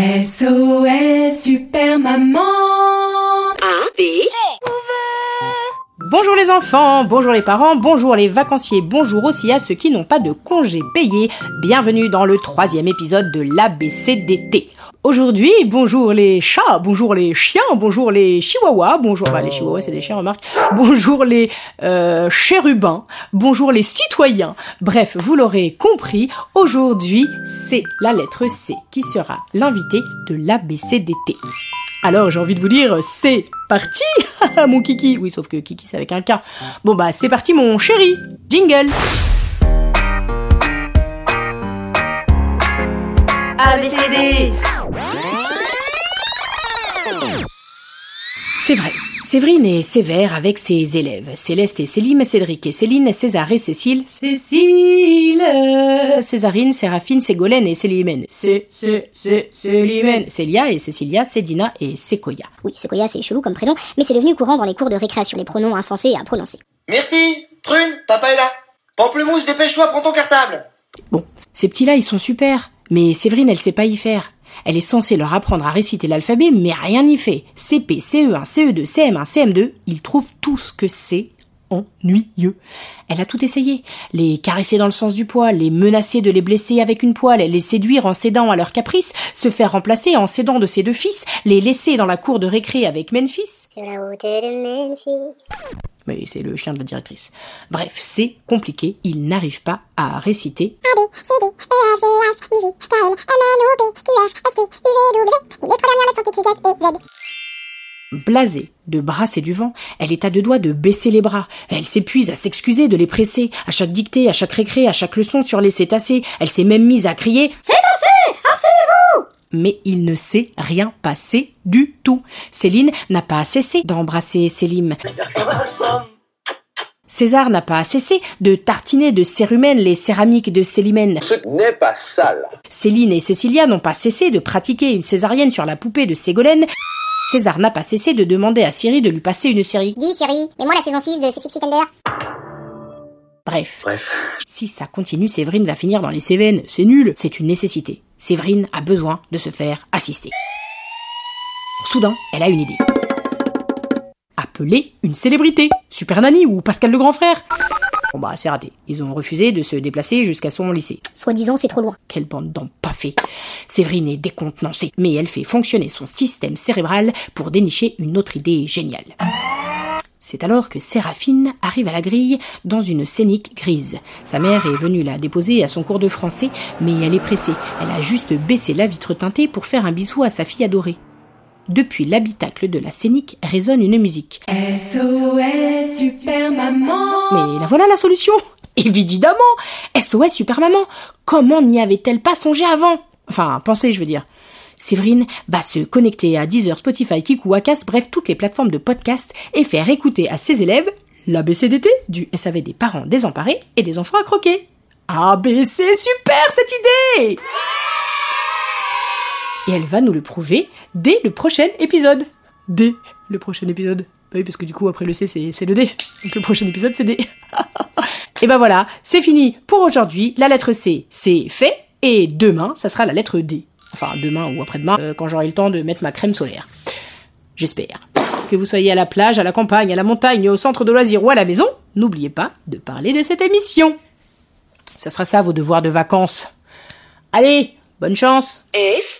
SOS Super Maman Bonjour les enfants, bonjour les parents, bonjour les vacanciers, bonjour aussi à ceux qui n'ont pas de congés payés. Bienvenue dans le troisième épisode de l'ABCDT. Aujourd'hui, bonjour les chats, bonjour les chiens, bonjour les chihuahuas, bonjour, bah les chihuahuas c'est des chiens remarque, bonjour les euh, chérubins, bonjour les citoyens. Bref, vous l'aurez compris, aujourd'hui c'est la lettre C qui sera l'invité de l'ABCDT. Alors j'ai envie de vous dire, c'est parti mon kiki Oui, sauf que kiki c'est avec un K. Bon bah c'est parti mon chéri Jingle ABCD C'est vrai. Séverine est sévère avec ses élèves. Céleste et Céline, Cédric et Céline, César et Cécile. Cécile Césarine, Séraphine, Ségolène et Célimène. C'est, c'est, c'est, Célimène. Célia et Cécilia, Cédina et Séquoia. Oui, Sequoia, c'est chelou comme prénom, mais c'est devenu courant dans les cours de récréation, les pronoms insensés à prononcer. Myrtille, Prune, papa est là. Pamplemousse, dépêche-toi, prends ton cartable. Bon, ces petits-là, ils sont super. Mais Séverine, elle sait pas y faire. Elle est censée leur apprendre à réciter l'alphabet, mais rien n'y fait. CP, CE1, CE2, CM1, CM2, ils trouvent tout ce que c'est ennuyeux. Elle a tout essayé. Les caresser dans le sens du poil, les menacer de les blesser avec une poêle, les séduire en cédant à leurs caprices, se faire remplacer en cédant de ses deux fils, les laisser dans la cour de récré avec Memphis. Sur la route de Memphis. Mais c'est le chien de la directrice. Bref, c'est compliqué, ils n'arrivent pas à réciter. Blasée de brasser du vent, elle est à deux doigts de baisser les bras. Elle s'épuise à s'excuser de les presser. À chaque dictée, à chaque récré, à chaque leçon sur les cétacés, elle s'est même mise à crier C'est assez Asseyez-vous mais il ne s'est rien passé du tout. Céline n'a pas cessé d'embrasser Célim. César n'a pas cessé de tartiner de cérumen les céramiques de Célimène. Ce n'est pas sale. Céline et Cécilia n'ont pas cessé de pratiquer une césarienne sur la poupée de Ségolène. César n'a pas cessé de demander à Siri de lui passer une série. Dis Siri, mets-moi la saison 6 de Six Feet Under. Bref, Bref, si ça continue, Séverine va finir dans les Cévennes. C'est nul, c'est une nécessité. Séverine a besoin de se faire assister. Soudain, elle a une idée. Appeler une célébrité. Super Nanny ou Pascal le grand frère. Bon bah c'est raté. Ils ont refusé de se déplacer jusqu'à son lycée. Soi-disant, c'est trop loin. Quelle bande d'empaffés. Séverine est décontenancée, mais elle fait fonctionner son système cérébral pour dénicher une autre idée géniale. C'est alors que Séraphine arrive à la grille dans une scénique grise. Sa mère est venue la déposer à son cours de français, mais elle est pressée. Elle a juste baissé la vitre teintée pour faire un bisou à sa fille adorée. Depuis l'habitacle de la scénique résonne une musique. SOS Super Maman Mais la voilà la solution Évidemment SOS Super Maman Comment n'y avait-elle pas songé avant? Enfin, pensez, je veux dire. Séverine va se connecter à Deezer, Spotify, Kiku, Acast, bref, toutes les plateformes de podcast et faire écouter à ses élèves l'ABCDT du SAV des parents désemparés et des enfants à croquer. ABC, super cette idée Et elle va nous le prouver dès le prochain épisode. Dès le prochain épisode. Bah oui, parce que du coup, après le C, c'est le D. Donc le prochain épisode, c'est D. et ben voilà, c'est fini pour aujourd'hui. La lettre C, c'est fait. Et demain, ça sera la lettre D. Enfin, demain ou après-demain, euh, quand j'aurai le temps de mettre ma crème solaire. J'espère. Que vous soyez à la plage, à la campagne, à la montagne, au centre de loisirs ou à la maison, n'oubliez pas de parler de cette émission. Ça sera ça vos devoirs de vacances. Allez, bonne chance F,